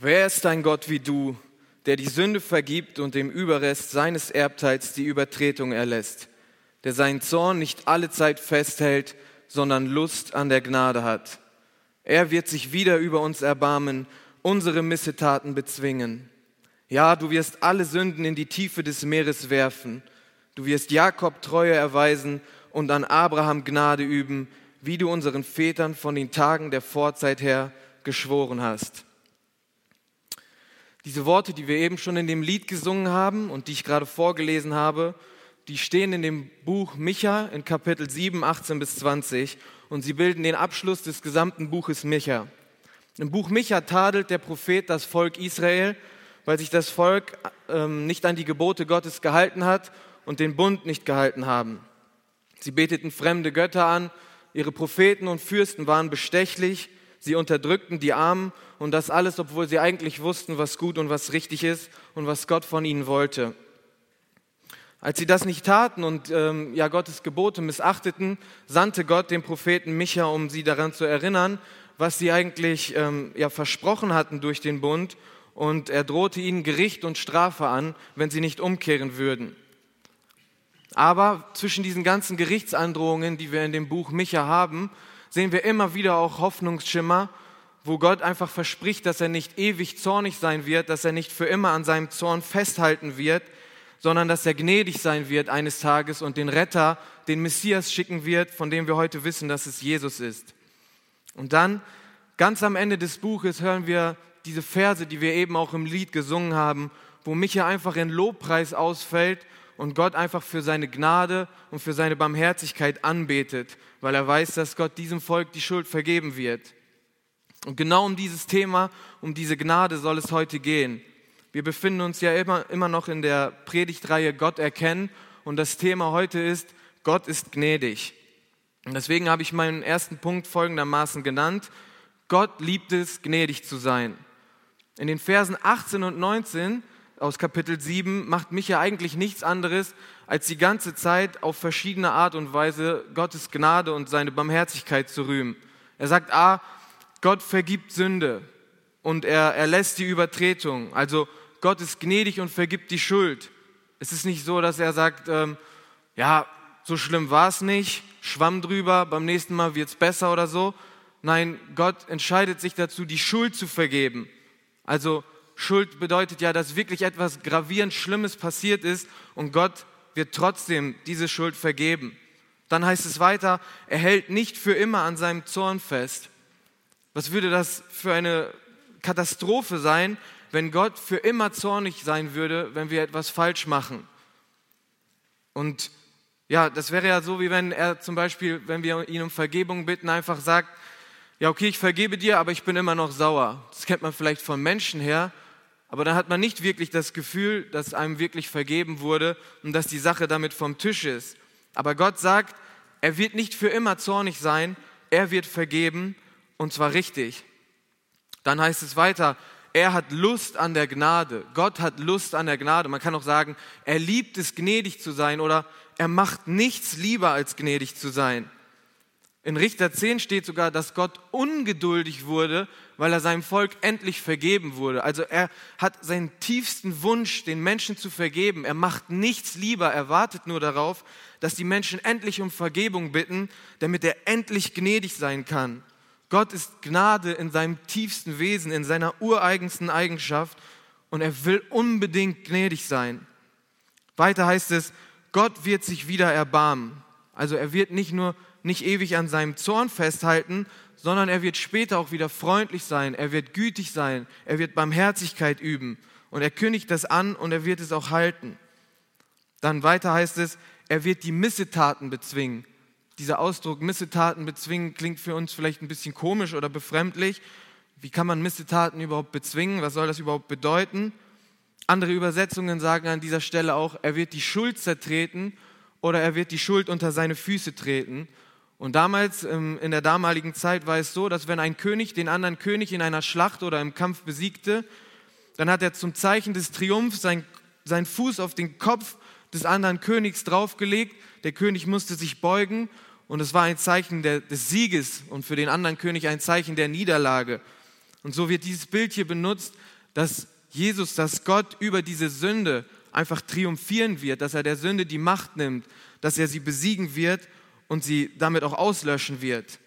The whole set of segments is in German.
Wer ist ein Gott wie du, der die Sünde vergibt und dem Überrest seines Erbteils die Übertretung erlässt, der seinen Zorn nicht alle Zeit festhält, sondern Lust an der Gnade hat? Er wird sich wieder über uns erbarmen, unsere Missetaten bezwingen. Ja, du wirst alle Sünden in die Tiefe des Meeres werfen. Du wirst Jakob Treue erweisen und an Abraham Gnade üben, wie du unseren Vätern von den Tagen der Vorzeit her geschworen hast. Diese Worte, die wir eben schon in dem Lied gesungen haben und die ich gerade vorgelesen habe, die stehen in dem Buch Micha in Kapitel 7, 18 bis 20 und sie bilden den Abschluss des gesamten Buches Micha. Im Buch Micha tadelt der Prophet das Volk Israel, weil sich das Volk ähm, nicht an die Gebote Gottes gehalten hat und den Bund nicht gehalten haben. Sie beteten fremde Götter an, ihre Propheten und Fürsten waren bestechlich, sie unterdrückten die Armen und das alles, obwohl sie eigentlich wussten, was gut und was richtig ist und was Gott von ihnen wollte. Als sie das nicht taten und ähm, ja Gottes Gebote missachteten, sandte Gott den Propheten Micha, um sie daran zu erinnern, was sie eigentlich ähm, ja versprochen hatten durch den Bund, und er drohte ihnen Gericht und Strafe an, wenn sie nicht umkehren würden. Aber zwischen diesen ganzen Gerichtsandrohungen, die wir in dem Buch Micha haben, sehen wir immer wieder auch Hoffnungsschimmer wo Gott einfach verspricht, dass er nicht ewig zornig sein wird, dass er nicht für immer an seinem Zorn festhalten wird, sondern dass er gnädig sein wird eines Tages und den Retter, den Messias schicken wird, von dem wir heute wissen, dass es Jesus ist. Und dann, ganz am Ende des Buches, hören wir diese Verse, die wir eben auch im Lied gesungen haben, wo Micha einfach in Lobpreis ausfällt und Gott einfach für seine Gnade und für seine Barmherzigkeit anbetet, weil er weiß, dass Gott diesem Volk die Schuld vergeben wird. Und genau um dieses Thema, um diese Gnade soll es heute gehen. Wir befinden uns ja immer, immer noch in der Predigtreihe Gott erkennen und das Thema heute ist, Gott ist gnädig. Und deswegen habe ich meinen ersten Punkt folgendermaßen genannt, Gott liebt es, gnädig zu sein. In den Versen 18 und 19 aus Kapitel 7 macht Micha eigentlich nichts anderes, als die ganze Zeit auf verschiedene Art und Weise Gottes Gnade und seine Barmherzigkeit zu rühmen. Er sagt, ah, Gott vergibt Sünde und er erlässt die Übertretung. Also Gott ist gnädig und vergibt die Schuld. Es ist nicht so, dass er sagt, ähm, ja, so schlimm war es nicht, schwamm drüber, beim nächsten Mal wird es besser oder so. Nein, Gott entscheidet sich dazu, die Schuld zu vergeben. Also Schuld bedeutet ja, dass wirklich etwas gravierend Schlimmes passiert ist und Gott wird trotzdem diese Schuld vergeben. Dann heißt es weiter, er hält nicht für immer an seinem Zorn fest. Was würde das für eine Katastrophe sein, wenn Gott für immer zornig sein würde, wenn wir etwas falsch machen? Und ja, das wäre ja so, wie wenn er zum Beispiel, wenn wir ihn um Vergebung bitten, einfach sagt, ja, okay, ich vergebe dir, aber ich bin immer noch sauer. Das kennt man vielleicht von Menschen her, aber dann hat man nicht wirklich das Gefühl, dass einem wirklich vergeben wurde und dass die Sache damit vom Tisch ist. Aber Gott sagt, er wird nicht für immer zornig sein, er wird vergeben und zwar richtig. Dann heißt es weiter, er hat Lust an der Gnade. Gott hat Lust an der Gnade. Man kann auch sagen, er liebt es, gnädig zu sein oder er macht nichts lieber als gnädig zu sein. In Richter 10 steht sogar, dass Gott ungeduldig wurde, weil er seinem Volk endlich vergeben wurde. Also er hat seinen tiefsten Wunsch, den Menschen zu vergeben. Er macht nichts lieber, er wartet nur darauf, dass die Menschen endlich um Vergebung bitten, damit er endlich gnädig sein kann. Gott ist Gnade in seinem tiefsten Wesen, in seiner ureigensten Eigenschaft und er will unbedingt gnädig sein. Weiter heißt es, Gott wird sich wieder erbarmen. Also er wird nicht nur nicht ewig an seinem Zorn festhalten, sondern er wird später auch wieder freundlich sein, er wird gütig sein, er wird Barmherzigkeit üben und er kündigt das an und er wird es auch halten. Dann weiter heißt es, er wird die Missetaten bezwingen dieser Ausdruck Missetaten bezwingen klingt für uns vielleicht ein bisschen komisch oder befremdlich. Wie kann man Missetaten überhaupt bezwingen? Was soll das überhaupt bedeuten? Andere Übersetzungen sagen an dieser Stelle auch, er wird die Schuld zertreten oder er wird die Schuld unter seine Füße treten. Und damals, ähm, in der damaligen Zeit, war es so, dass wenn ein König den anderen König in einer Schlacht oder im Kampf besiegte, dann hat er zum Zeichen des Triumphs seinen sein Fuß auf den Kopf des anderen Königs draufgelegt. Der König musste sich beugen und es war ein Zeichen der, des Sieges und für den anderen König ein Zeichen der Niederlage. Und so wird dieses Bild hier benutzt, dass Jesus, dass Gott über diese Sünde einfach triumphieren wird, dass er der Sünde die Macht nimmt, dass er sie besiegen wird und sie damit auch auslöschen wird.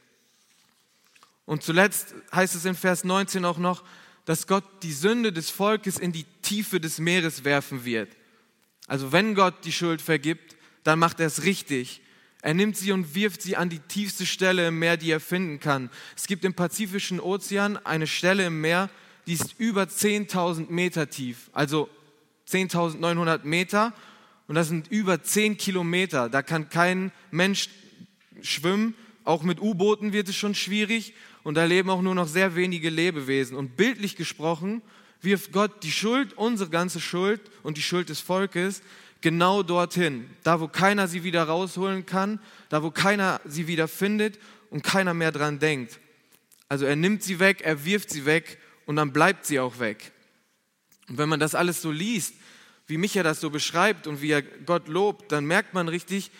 Und zuletzt heißt es in Vers 19 auch noch, dass Gott die Sünde des Volkes in die Tiefe des Meeres werfen wird. Also wenn Gott die Schuld vergibt, dann macht er es richtig. Er nimmt sie und wirft sie an die tiefste Stelle im Meer, die er finden kann. Es gibt im Pazifischen Ozean eine Stelle im Meer, die ist über 10.000 Meter tief, also 10.900 Meter und das sind über 10 Kilometer. Da kann kein Mensch schwimmen, auch mit U-Booten wird es schon schwierig und da leben auch nur noch sehr wenige Lebewesen. Und bildlich gesprochen wirft Gott die Schuld, unsere ganze Schuld und die Schuld des Volkes genau dorthin, da wo keiner sie wieder rausholen kann, da wo keiner sie wieder findet und keiner mehr dran denkt. Also er nimmt sie weg, er wirft sie weg und dann bleibt sie auch weg. Und wenn man das alles so liest, wie Micha das so beschreibt und wie er Gott lobt, dann merkt man richtig,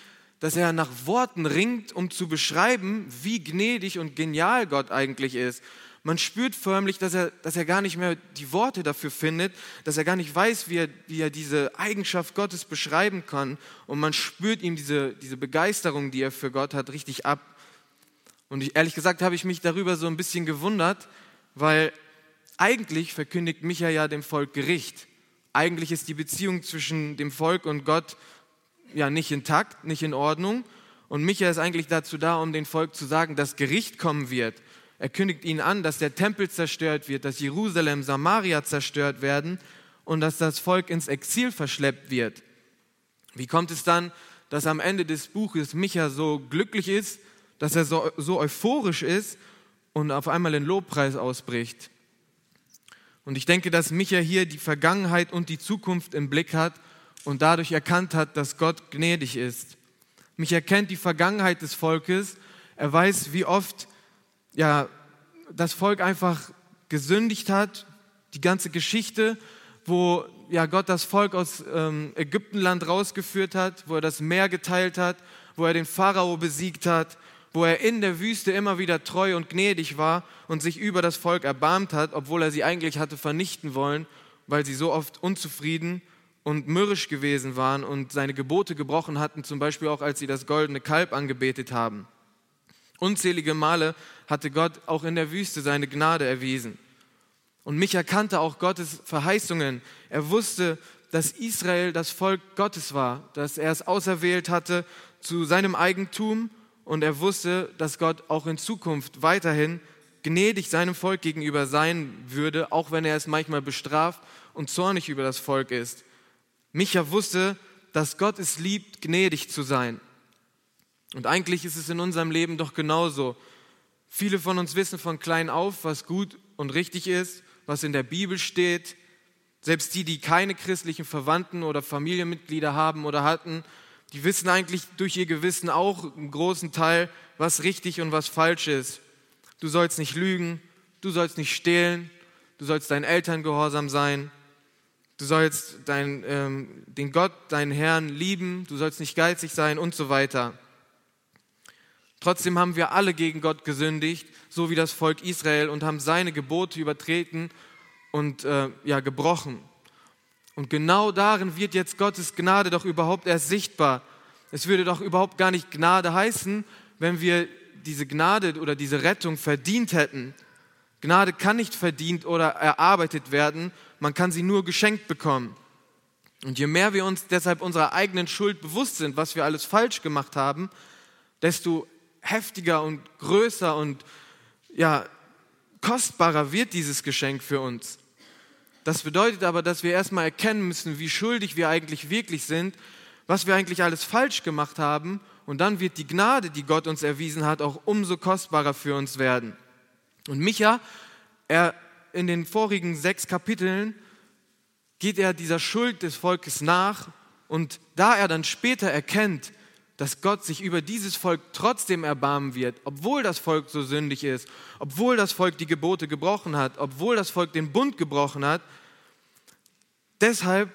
dass er nach Worten ringt, um zu beschreiben, wie gnädig und genial Gott eigentlich ist. Man spürt förmlich, dass er, dass er gar nicht mehr die Worte dafür findet, dass er gar nicht weiß, wie er, wie er diese Eigenschaft Gottes beschreiben kann. Und man spürt ihm diese, diese Begeisterung, die er für Gott hat, richtig ab. Und ich, ehrlich gesagt habe ich mich darüber so ein bisschen gewundert, weil eigentlich verkündigt Micha ja dem Volk Gericht. Eigentlich ist die Beziehung zwischen dem Volk und Gott ja nicht intakt, nicht in Ordnung. Und Micha ist eigentlich dazu da, um dem Volk zu sagen, dass Gericht kommen wird. Er kündigt ihnen an, dass der Tempel zerstört wird, dass Jerusalem, Samaria zerstört werden und dass das Volk ins Exil verschleppt wird. Wie kommt es dann, dass am Ende des Buches Micha so glücklich ist, dass er so, so euphorisch ist und auf einmal in Lobpreis ausbricht? Und ich denke, dass Micha hier die Vergangenheit und die Zukunft im Blick hat und dadurch erkannt hat, dass Gott gnädig ist. Mich erkennt die Vergangenheit des Volkes. Er weiß, wie oft ja, das Volk einfach gesündigt hat, die ganze Geschichte, wo ja, Gott das Volk aus ähm, Ägyptenland rausgeführt hat, wo er das Meer geteilt hat, wo er den Pharao besiegt hat, wo er in der Wüste immer wieder treu und gnädig war und sich über das Volk erbarmt hat, obwohl er sie eigentlich hatte vernichten wollen, weil sie so oft unzufrieden und mürrisch gewesen waren und seine Gebote gebrochen hatten, zum Beispiel auch als sie das goldene Kalb angebetet haben. Unzählige Male hatte Gott auch in der Wüste seine Gnade erwiesen. Und Micha kannte auch Gottes Verheißungen. Er wusste, dass Israel das Volk Gottes war, dass er es auserwählt hatte zu seinem Eigentum und er wusste, dass Gott auch in Zukunft weiterhin gnädig seinem Volk gegenüber sein würde, auch wenn er es manchmal bestraft und zornig über das Volk ist. Micha wusste, dass Gott es liebt, gnädig zu sein. Und eigentlich ist es in unserem Leben doch genauso. Viele von uns wissen von klein auf, was gut und richtig ist, was in der Bibel steht. Selbst die, die keine christlichen Verwandten oder Familienmitglieder haben oder hatten, die wissen eigentlich durch ihr Gewissen auch einen großen Teil, was richtig und was falsch ist. Du sollst nicht lügen, du sollst nicht stehlen, du sollst deinen Eltern gehorsam sein, du sollst dein, ähm, den Gott, deinen Herrn lieben, du sollst nicht geizig sein und so weiter. Trotzdem haben wir alle gegen Gott gesündigt, so wie das Volk Israel, und haben seine Gebote übertreten und äh, ja, gebrochen. Und genau darin wird jetzt Gottes Gnade doch überhaupt erst sichtbar. Es würde doch überhaupt gar nicht Gnade heißen, wenn wir diese Gnade oder diese Rettung verdient hätten. Gnade kann nicht verdient oder erarbeitet werden, man kann sie nur geschenkt bekommen. Und je mehr wir uns deshalb unserer eigenen Schuld bewusst sind, was wir alles falsch gemacht haben, desto heftiger und größer und ja, kostbarer wird dieses Geschenk für uns. Das bedeutet aber, dass wir erstmal erkennen müssen, wie schuldig wir eigentlich wirklich sind, was wir eigentlich alles falsch gemacht haben und dann wird die Gnade, die Gott uns erwiesen hat, auch umso kostbarer für uns werden. Und Micha, er in den vorigen sechs Kapiteln geht er dieser Schuld des Volkes nach und da er dann später erkennt, dass Gott sich über dieses Volk trotzdem erbarmen wird, obwohl das Volk so sündig ist, obwohl das Volk die Gebote gebrochen hat, obwohl das Volk den Bund gebrochen hat. Deshalb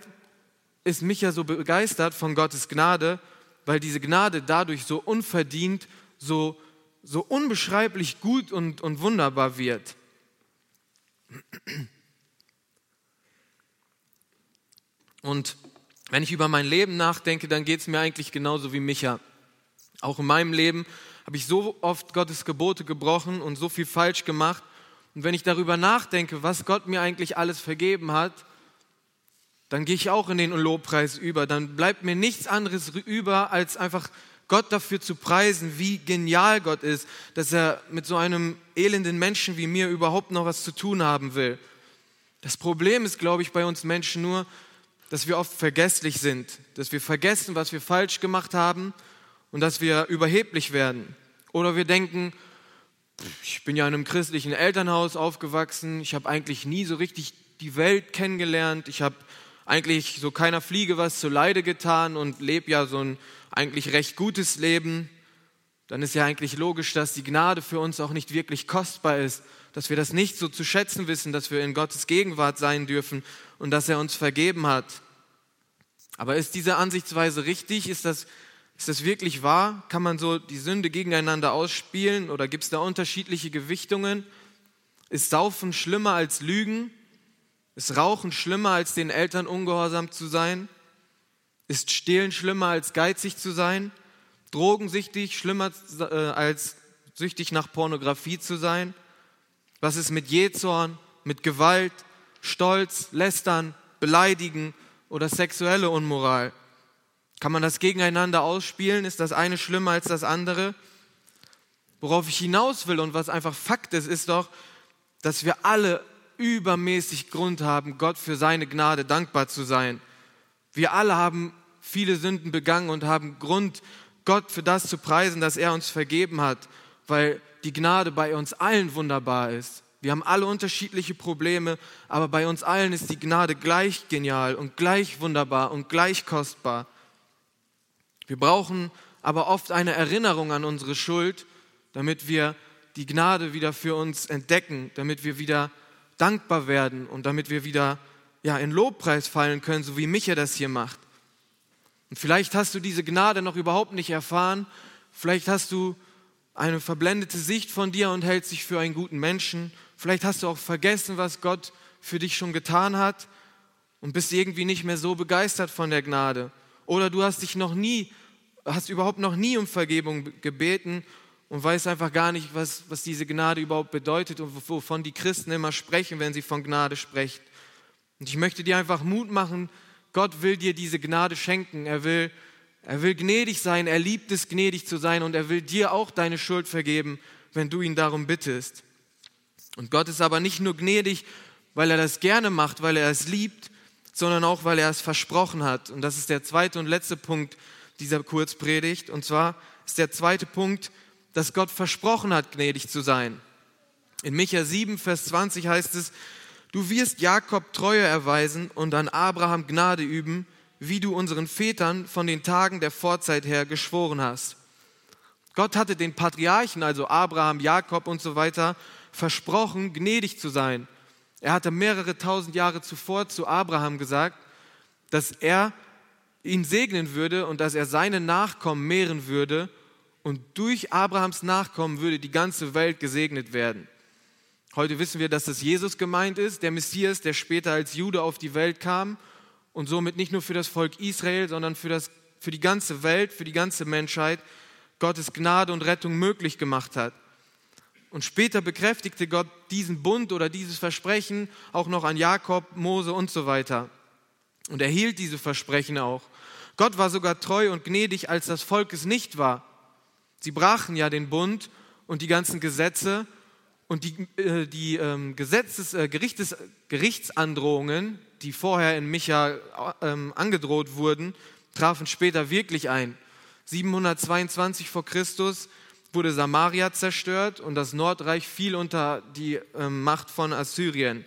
ist Micha so begeistert von Gottes Gnade, weil diese Gnade dadurch so unverdient, so, so unbeschreiblich gut und, und wunderbar wird. Und wenn ich über mein Leben nachdenke, dann geht es mir eigentlich genauso wie Micha. Auch in meinem Leben habe ich so oft Gottes Gebote gebrochen und so viel falsch gemacht. Und wenn ich darüber nachdenke, was Gott mir eigentlich alles vergeben hat, dann gehe ich auch in den Lobpreis über. Dann bleibt mir nichts anderes über, als einfach Gott dafür zu preisen, wie genial Gott ist, dass er mit so einem elenden Menschen wie mir überhaupt noch was zu tun haben will. Das Problem ist, glaube ich, bei uns Menschen nur, dass wir oft vergesslich sind, dass wir vergessen, was wir falsch gemacht haben und dass wir überheblich werden. Oder wir denken, ich bin ja in einem christlichen Elternhaus aufgewachsen, ich habe eigentlich nie so richtig die Welt kennengelernt, ich habe eigentlich so keiner Fliege was zu Leide getan und lebe ja so ein eigentlich recht gutes Leben. Dann ist ja eigentlich logisch, dass die Gnade für uns auch nicht wirklich kostbar ist, dass wir das nicht so zu schätzen wissen, dass wir in Gottes Gegenwart sein dürfen und dass er uns vergeben hat. Aber ist diese Ansichtsweise richtig? Ist das, ist das wirklich wahr? Kann man so die Sünde gegeneinander ausspielen oder gibt es da unterschiedliche Gewichtungen? Ist Saufen schlimmer als Lügen? Ist Rauchen schlimmer als den Eltern ungehorsam zu sein? Ist Stehlen schlimmer als geizig zu sein? Drogensüchtig schlimmer äh, als süchtig nach Pornografie zu sein? Was ist mit Jezorn, mit Gewalt, Stolz, Lästern, Beleidigen oder sexuelle Unmoral? Kann man das gegeneinander ausspielen? Ist das eine schlimmer als das andere? Worauf ich hinaus will und was einfach Fakt ist, ist doch, dass wir alle übermäßig Grund haben, Gott für seine Gnade dankbar zu sein. Wir alle haben viele Sünden begangen und haben Grund, Gott für das zu preisen, dass er uns vergeben hat, weil die Gnade bei uns allen wunderbar ist. Wir haben alle unterschiedliche Probleme, aber bei uns allen ist die Gnade gleich genial und gleich wunderbar und gleich kostbar. Wir brauchen aber oft eine Erinnerung an unsere Schuld, damit wir die Gnade wieder für uns entdecken, damit wir wieder dankbar werden und damit wir wieder ja, in Lobpreis fallen können, so wie Micha das hier macht. Und vielleicht hast du diese Gnade noch überhaupt nicht erfahren. Vielleicht hast du eine verblendete Sicht von dir und hältst dich für einen guten Menschen. Vielleicht hast du auch vergessen, was Gott für dich schon getan hat und bist irgendwie nicht mehr so begeistert von der Gnade. Oder du hast dich noch nie, hast überhaupt noch nie um Vergebung gebeten und weißt einfach gar nicht, was, was diese Gnade überhaupt bedeutet und wovon die Christen immer sprechen, wenn sie von Gnade sprechen. Und ich möchte dir einfach Mut machen, Gott will dir diese Gnade schenken. Er will, er will gnädig sein, er liebt es, gnädig zu sein und er will dir auch deine Schuld vergeben, wenn du ihn darum bittest. Und Gott ist aber nicht nur gnädig, weil er das gerne macht, weil er es liebt, sondern auch, weil er es versprochen hat. Und das ist der zweite und letzte Punkt dieser Kurzpredigt. Und zwar ist der zweite Punkt, dass Gott versprochen hat, gnädig zu sein. In Micha 7, Vers 20 heißt es, du wirst Jakob Treue erweisen und an Abraham Gnade üben, wie du unseren Vätern von den Tagen der Vorzeit her geschworen hast. Gott hatte den Patriarchen, also Abraham, Jakob und so weiter, versprochen, gnädig zu sein. Er hatte mehrere tausend Jahre zuvor zu Abraham gesagt, dass er ihn segnen würde und dass er seine Nachkommen mehren würde und durch Abrahams Nachkommen würde die ganze Welt gesegnet werden. Heute wissen wir, dass das Jesus gemeint ist, der Messias, der später als Jude auf die Welt kam und somit nicht nur für das Volk Israel, sondern für, das, für die ganze Welt, für die ganze Menschheit Gottes Gnade und Rettung möglich gemacht hat. Und später bekräftigte Gott diesen Bund oder dieses Versprechen auch noch an Jakob, Mose und so weiter. Und er hielt diese Versprechen auch. Gott war sogar treu und gnädig, als das Volk es nicht war. Sie brachen ja den Bund und die ganzen Gesetze und die, äh, die ähm, Gesetzes, äh, Gerichtes, Gerichtsandrohungen, die vorher in Micha ähm, angedroht wurden, trafen später wirklich ein. 722 vor Christus wurde Samaria zerstört und das Nordreich fiel unter die ähm, Macht von Assyrien.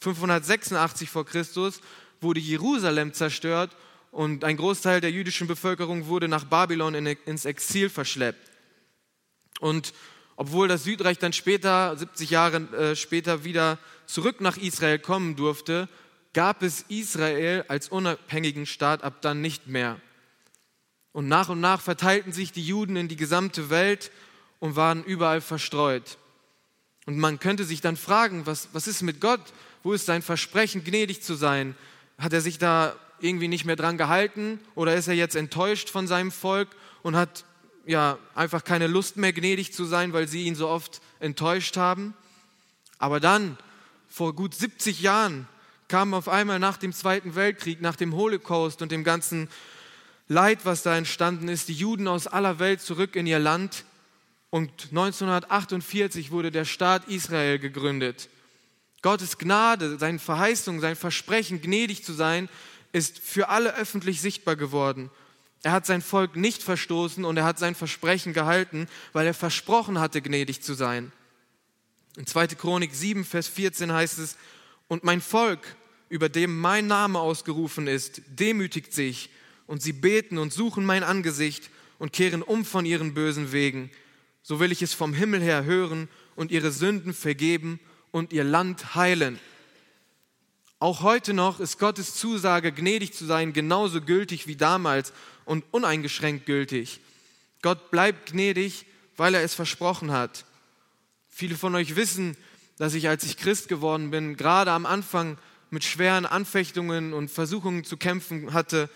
586 vor Christus wurde Jerusalem zerstört und ein Großteil der jüdischen Bevölkerung wurde nach Babylon ins Exil verschleppt. Und obwohl das Südreich dann später, 70 Jahre äh, später, wieder zurück nach Israel kommen durfte, gab es Israel als unabhängigen Staat ab dann nicht mehr. Und nach und nach verteilten sich die Juden in die gesamte Welt und waren überall verstreut. Und man könnte sich dann fragen, was, was ist mit Gott? Wo ist sein Versprechen, gnädig zu sein? Hat er sich da irgendwie nicht mehr dran gehalten oder ist er jetzt enttäuscht von seinem Volk und hat ja einfach keine Lust mehr gnädig zu sein, weil sie ihn so oft enttäuscht haben? Aber dann, vor gut 70 Jahren, kamen auf einmal nach dem Zweiten Weltkrieg, nach dem Holocaust und dem ganzen Leid, was da entstanden ist, die Juden aus aller Welt zurück in ihr Land. Und 1948 wurde der Staat Israel gegründet. Gottes Gnade, seine Verheißung, sein Versprechen, gnädig zu sein, ist für alle öffentlich sichtbar geworden. Er hat sein Volk nicht verstoßen und er hat sein Versprechen gehalten, weil er versprochen hatte, gnädig zu sein. In 2. Chronik 7, Vers 14 heißt es, und mein Volk, über dem mein Name ausgerufen ist, demütigt sich und sie beten und suchen mein Angesicht und kehren um von ihren bösen Wegen. So will ich es vom Himmel her hören und ihre Sünden vergeben und ihr Land heilen. Auch heute noch ist Gottes Zusage, gnädig zu sein, genauso gültig wie damals und uneingeschränkt gültig. Gott bleibt gnädig, weil er es versprochen hat. Viele von euch wissen, dass ich, als ich Christ geworden bin, gerade am Anfang mit schweren Anfechtungen und Versuchungen zu kämpfen hatte.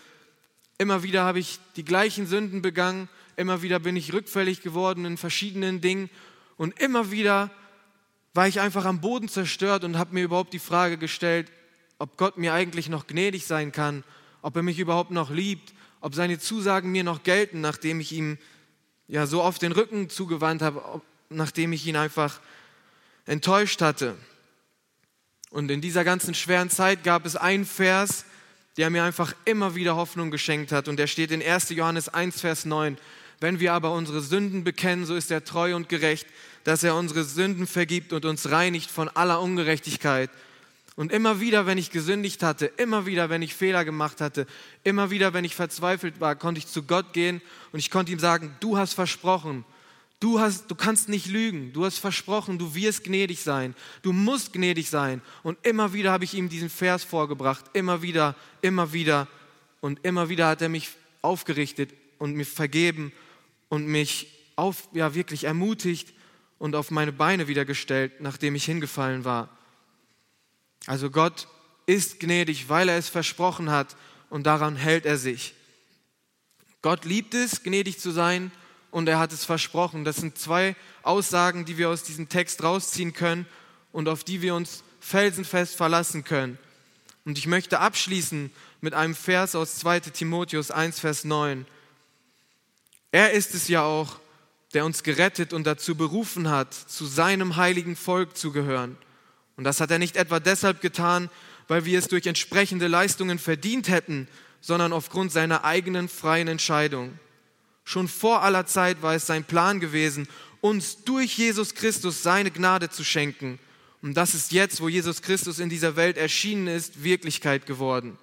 Immer wieder habe ich die gleichen Sünden begangen, immer wieder bin ich rückfällig geworden in verschiedenen Dingen und immer wieder war ich einfach am Boden zerstört und habe mir überhaupt die Frage gestellt, ob Gott mir eigentlich noch gnädig sein kann, ob er mich überhaupt noch liebt, ob seine Zusagen mir noch gelten, nachdem ich ihm ja so auf den Rücken zugewandt habe, nachdem ich ihn einfach enttäuscht hatte. Und in dieser ganzen schweren Zeit gab es einen Vers, der mir einfach immer wieder Hoffnung geschenkt hat. Und der steht in 1. Johannes 1, Vers 9. Wenn wir aber unsere Sünden bekennen, so ist er treu und gerecht, dass er unsere Sünden vergibt und uns reinigt von aller Ungerechtigkeit. Und immer wieder, wenn ich gesündigt hatte, immer wieder, wenn ich Fehler gemacht hatte, immer wieder, wenn ich verzweifelt war, konnte ich zu Gott gehen und ich konnte ihm sagen, du hast versprochen, Du, hast, du kannst nicht lügen. Du hast versprochen, du wirst gnädig sein. Du musst gnädig sein. Und immer wieder habe ich ihm diesen Vers vorgebracht. Immer wieder, immer wieder. Und immer wieder hat er mich aufgerichtet und mir vergeben und mich auf, ja, wirklich ermutigt und auf meine Beine wieder gestellt, nachdem ich hingefallen war. Also Gott ist gnädig, weil er es versprochen hat und daran hält er sich. Gott liebt es, gnädig zu sein und er hat es versprochen. Das sind zwei Aussagen, die wir aus diesem Text rausziehen können und auf die wir uns felsenfest verlassen können. Und ich möchte abschließen mit einem Vers aus 2 Timotheus 1, Vers 9. Er ist es ja auch, der uns gerettet und dazu berufen hat, zu seinem heiligen Volk zu gehören. Und das hat er nicht etwa deshalb getan, weil wir es durch entsprechende Leistungen verdient hätten, sondern aufgrund seiner eigenen freien Entscheidung. Schon vor aller Zeit war es sein Plan gewesen, uns durch Jesus Christus seine Gnade zu schenken. Und das ist jetzt, wo Jesus Christus in dieser Welt erschienen ist, Wirklichkeit geworden.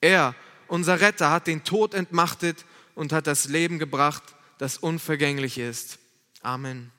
Er, unser Retter, hat den Tod entmachtet und hat das Leben gebracht, das unvergänglich ist. Amen.